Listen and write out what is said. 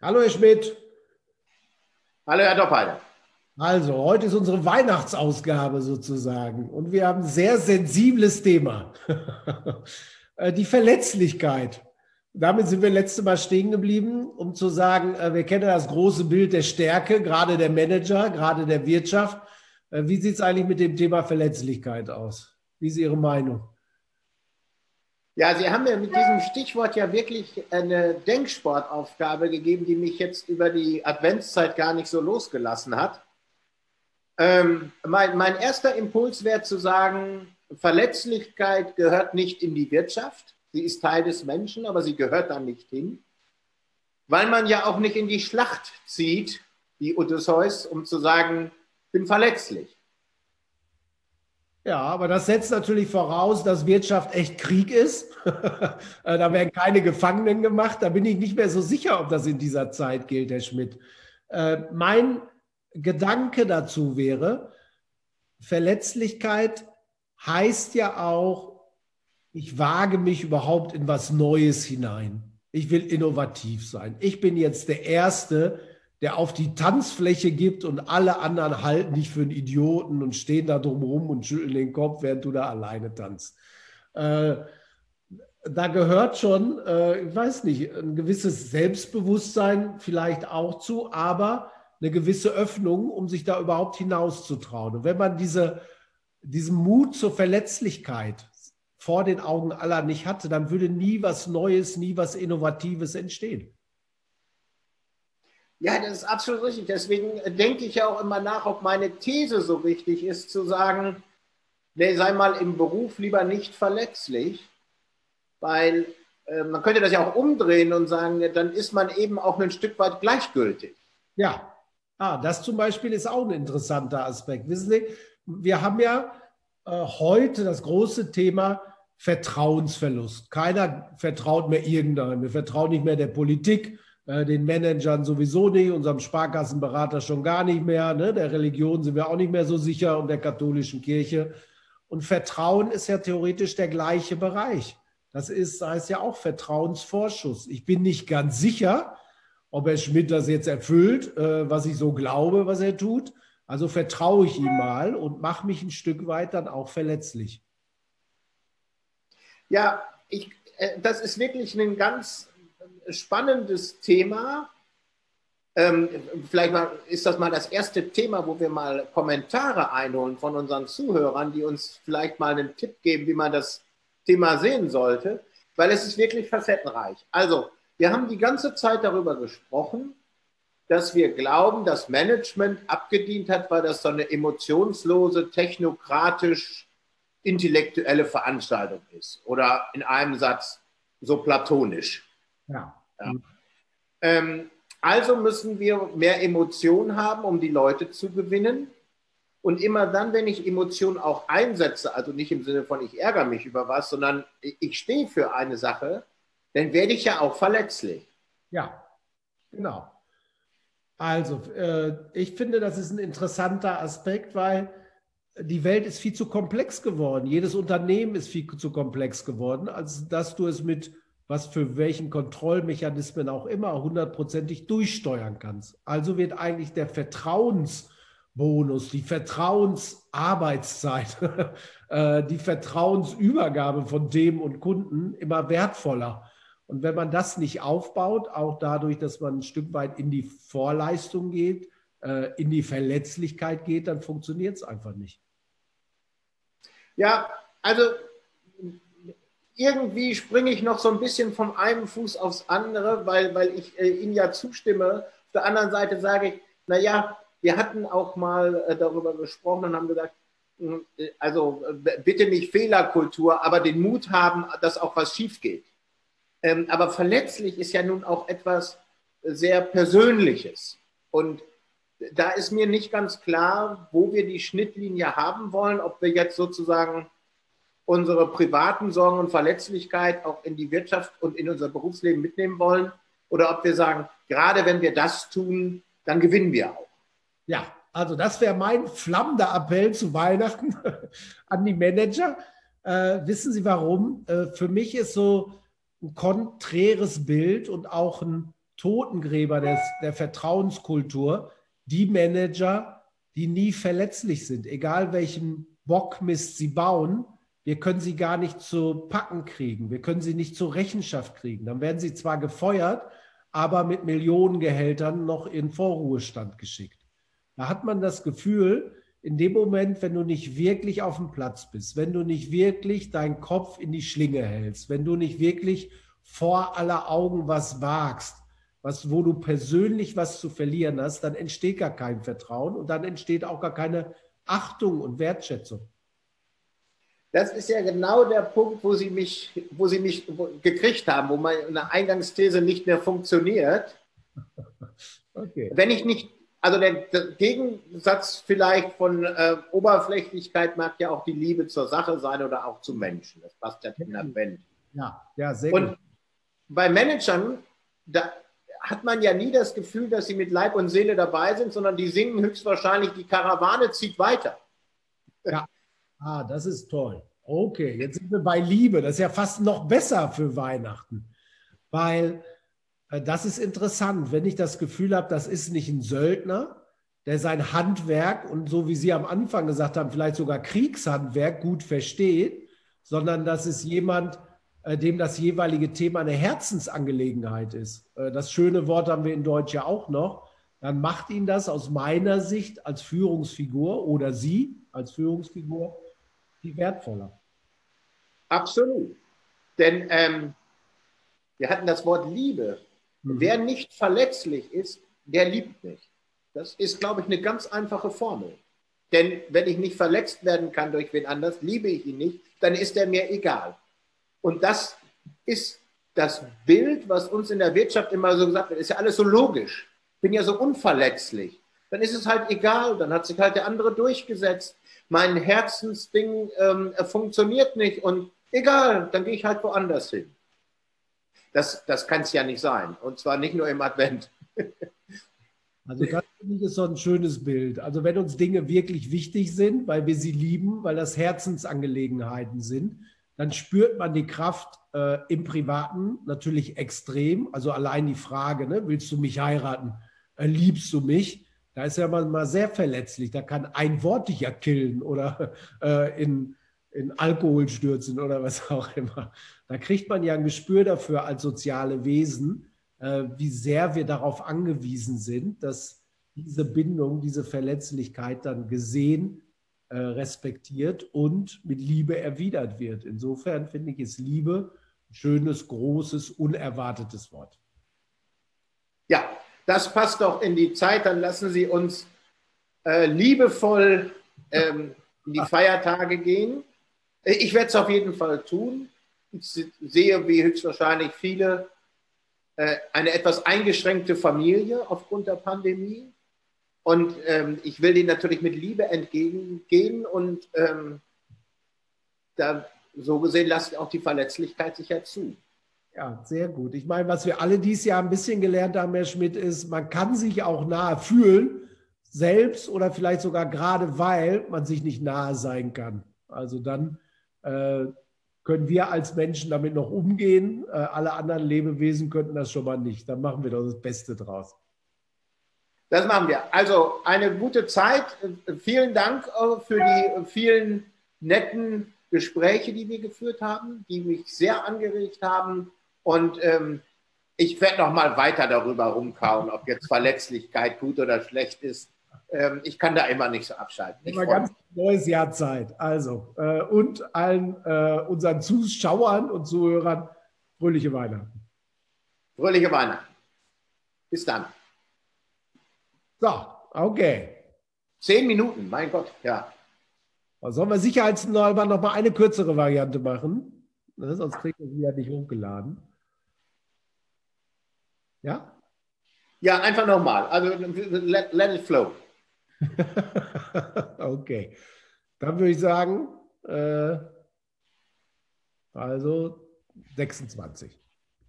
Hallo, Herr Schmidt. Hallo, Herr Doppheide. Also, heute ist unsere Weihnachtsausgabe sozusagen und wir haben ein sehr sensibles Thema. Äh, die Verletzlichkeit. Damit sind wir letzte Mal stehen geblieben, um zu sagen, äh, wir kennen das große Bild der Stärke, gerade der Manager, gerade der Wirtschaft. Äh, wie sieht es eigentlich mit dem Thema Verletzlichkeit aus? Wie ist Ihre Meinung? Ja, Sie haben mir mit diesem Stichwort ja wirklich eine Denksportaufgabe gegeben, die mich jetzt über die Adventszeit gar nicht so losgelassen hat. Ähm, mein, mein erster Impuls wäre zu sagen, Verletzlichkeit gehört nicht in die Wirtschaft. Sie ist Teil des Menschen, aber sie gehört da nicht hin. Weil man ja auch nicht in die Schlacht zieht, wie Odysseus, um zu sagen, bin verletzlich. Ja, aber das setzt natürlich voraus, dass Wirtschaft echt Krieg ist. Äh, da werden keine Gefangenen gemacht. Da bin ich nicht mehr so sicher, ob das in dieser Zeit gilt, Herr Schmidt. Äh, mein Gedanke dazu wäre, Verletzlichkeit heißt ja auch, ich wage mich überhaupt in was Neues hinein. Ich will innovativ sein. Ich bin jetzt der Erste, der auf die Tanzfläche gibt und alle anderen halten dich für einen Idioten und stehen da drumherum und schütteln den Kopf, während du da alleine tanzt. Äh, da gehört schon, äh, ich weiß nicht, ein gewisses Selbstbewusstsein vielleicht auch zu, aber eine gewisse Öffnung, um sich da überhaupt hinauszutrauen. Und wenn man diese, diesen Mut zur Verletzlichkeit vor den Augen aller nicht hatte, dann würde nie was Neues, nie was Innovatives entstehen. Ja, das ist absolut richtig. Deswegen denke ich ja auch immer nach, ob meine These so richtig ist, zu sagen, nee, sei mal im Beruf lieber nicht verletzlich, weil äh, man könnte das ja auch umdrehen und sagen, dann ist man eben auch ein Stück weit gleichgültig. Ja, ah, das zum Beispiel ist auch ein interessanter Aspekt. Wissen Sie, wir haben ja äh, heute das große Thema Vertrauensverlust. Keiner vertraut mehr irgendeinem. Wir vertrauen nicht mehr der Politik äh, den Managern sowieso nicht, unserem Sparkassenberater schon gar nicht mehr, ne? der Religion sind wir auch nicht mehr so sicher und der katholischen Kirche. Und Vertrauen ist ja theoretisch der gleiche Bereich. Das ist, heißt ja auch Vertrauensvorschuss. Ich bin nicht ganz sicher, ob Herr Schmidt das jetzt erfüllt, äh, was ich so glaube, was er tut. Also vertraue ich ihm mal und mache mich ein Stück weit dann auch verletzlich. Ja, ich, äh, das ist wirklich ein ganz spannendes Thema. Ähm, vielleicht mal, ist das mal das erste Thema, wo wir mal Kommentare einholen von unseren Zuhörern, die uns vielleicht mal einen Tipp geben, wie man das Thema sehen sollte, weil es ist wirklich facettenreich. Also, wir haben die ganze Zeit darüber gesprochen, dass wir glauben, dass Management abgedient hat, weil das so eine emotionslose, technokratisch, intellektuelle Veranstaltung ist. Oder in einem Satz so platonisch. Ja. Ja. Ähm, also müssen wir mehr Emotionen haben, um die Leute zu gewinnen. Und immer dann, wenn ich Emotionen auch einsetze, also nicht im Sinne von ich ärgere mich über was, sondern ich stehe für eine Sache, dann werde ich ja auch verletzlich. Ja, genau. Also, äh, ich finde, das ist ein interessanter Aspekt, weil die Welt ist viel zu komplex geworden. Jedes Unternehmen ist viel zu komplex geworden, als dass du es mit was für welchen Kontrollmechanismen auch immer hundertprozentig durchsteuern kannst. Also wird eigentlich der Vertrauensbonus, die Vertrauensarbeitszeit, äh, die Vertrauensübergabe von dem und Kunden immer wertvoller. Und wenn man das nicht aufbaut, auch dadurch, dass man ein Stück weit in die Vorleistung geht, äh, in die Verletzlichkeit geht, dann funktioniert es einfach nicht. Ja, also irgendwie springe ich noch so ein bisschen von einem Fuß aufs andere, weil, weil ich äh, Ihnen ja zustimme. Auf der anderen Seite sage ich, naja, wir hatten auch mal äh, darüber gesprochen und haben gesagt, hm, äh, also äh, bitte nicht Fehlerkultur, aber den Mut haben, dass auch was schief geht. Ähm, aber verletzlich ist ja nun auch etwas sehr Persönliches. Und da ist mir nicht ganz klar, wo wir die Schnittlinie haben wollen, ob wir jetzt sozusagen unsere privaten Sorgen und Verletzlichkeit auch in die Wirtschaft und in unser Berufsleben mitnehmen wollen oder ob wir sagen, gerade wenn wir das tun, dann gewinnen wir auch. Ja, also das wäre mein flammender Appell zu Weihnachten an die Manager. Äh, wissen Sie warum? Äh, für mich ist so ein konträres Bild und auch ein Totengräber des, der Vertrauenskultur die Manager, die nie verletzlich sind, egal welchen Bockmist sie bauen. Wir können sie gar nicht zu packen kriegen. Wir können sie nicht zur Rechenschaft kriegen. Dann werden sie zwar gefeuert, aber mit Millionengehältern noch in Vorruhestand geschickt. Da hat man das Gefühl, in dem Moment, wenn du nicht wirklich auf dem Platz bist, wenn du nicht wirklich deinen Kopf in die Schlinge hältst, wenn du nicht wirklich vor aller Augen was wagst, was, wo du persönlich was zu verlieren hast, dann entsteht gar kein Vertrauen und dann entsteht auch gar keine Achtung und Wertschätzung. Das ist ja genau der Punkt, wo Sie mich, wo Sie mich gekriegt haben, wo meine Eingangsthese nicht mehr funktioniert. Okay. Wenn ich nicht, also der, der Gegensatz vielleicht von äh, Oberflächlichkeit mag ja auch die Liebe zur Sache sein oder auch zu Menschen. Das passt ja in Advent. Ja, ja, sehr Und gut. bei Managern, da hat man ja nie das Gefühl, dass sie mit Leib und Seele dabei sind, sondern die singen höchstwahrscheinlich, die Karawane zieht weiter. Ja, ah, das ist toll. Okay, jetzt sind wir bei Liebe. Das ist ja fast noch besser für Weihnachten, weil äh, das ist interessant, wenn ich das Gefühl habe, das ist nicht ein Söldner, der sein Handwerk und so wie Sie am Anfang gesagt haben, vielleicht sogar Kriegshandwerk gut versteht, sondern das ist jemand, äh, dem das jeweilige Thema eine Herzensangelegenheit ist. Äh, das schöne Wort haben wir in Deutsch ja auch noch. Dann macht ihn das aus meiner Sicht als Führungsfigur oder Sie als Führungsfigur viel wertvoller. Absolut. Denn ähm, wir hatten das Wort Liebe. Mhm. Wer nicht verletzlich ist, der liebt nicht. Das ist, glaube ich, eine ganz einfache Formel. Denn wenn ich nicht verletzt werden kann durch wen anders, liebe ich ihn nicht, dann ist er mir egal. Und das ist das Bild, was uns in der Wirtschaft immer so gesagt wird, ist ja alles so logisch. Ich bin ja so unverletzlich. Dann ist es halt egal, dann hat sich halt der andere durchgesetzt. Mein Herzensding ähm, funktioniert nicht und egal, dann gehe ich halt woanders hin. Das, das kann es ja nicht sein. Und zwar nicht nur im Advent. Also das ist so ein schönes Bild. Also wenn uns Dinge wirklich wichtig sind, weil wir sie lieben, weil das Herzensangelegenheiten sind, dann spürt man die Kraft äh, im Privaten natürlich extrem. Also allein die Frage, ne, willst du mich heiraten? Äh, liebst du mich? Da ist ja mal sehr verletzlich. Da kann ein Wort dich ja killen oder äh, in, in Alkohol stürzen oder was auch immer. Da kriegt man ja ein Gespür dafür als soziale Wesen, äh, wie sehr wir darauf angewiesen sind, dass diese Bindung, diese Verletzlichkeit dann gesehen äh, respektiert und mit Liebe erwidert wird. Insofern finde ich, ist Liebe ein schönes, großes, unerwartetes Wort. Ja, das passt doch in die Zeit. Dann lassen Sie uns äh, liebevoll ähm, in die Feiertage gehen. Ich werde es auf jeden Fall tun. Ich sehe, wie höchstwahrscheinlich viele, äh, eine etwas eingeschränkte Familie aufgrund der Pandemie. Und ähm, ich will denen natürlich mit Liebe entgegengehen und ähm, da, so gesehen lasse ich auch die Verletzlichkeit sicher zu. Ja, sehr gut. Ich meine, was wir alle dieses Jahr ein bisschen gelernt haben, Herr Schmidt, ist, man kann sich auch nahe fühlen, selbst oder vielleicht sogar gerade, weil man sich nicht nahe sein kann. Also dann äh, können wir als Menschen damit noch umgehen. Äh, alle anderen Lebewesen könnten das schon mal nicht. Dann machen wir doch das Beste draus. Das machen wir. Also eine gute Zeit. Vielen Dank äh, für die vielen netten Gespräche, die wir geführt haben, die mich sehr angeregt haben. Und ähm, ich werde noch mal weiter darüber rumkauen, ob jetzt Verletzlichkeit gut oder schlecht ist. Ähm, ich kann da immer nicht so abschalten. Immer ganz neues Jahr Zeit. Also äh, und allen äh, unseren Zuschauern und Zuhörern fröhliche Weihnachten. Fröhliche Weihnachten. Bis dann. So, okay. Zehn Minuten, mein Gott, ja. Sollen wir sicherheitshalber noch mal eine kürzere Variante machen? Ne, sonst kriegt man sie ja nicht hochgeladen. Ja? Ja, einfach nochmal. Also let, let it flow. okay. Dann würde ich sagen, äh, also 26.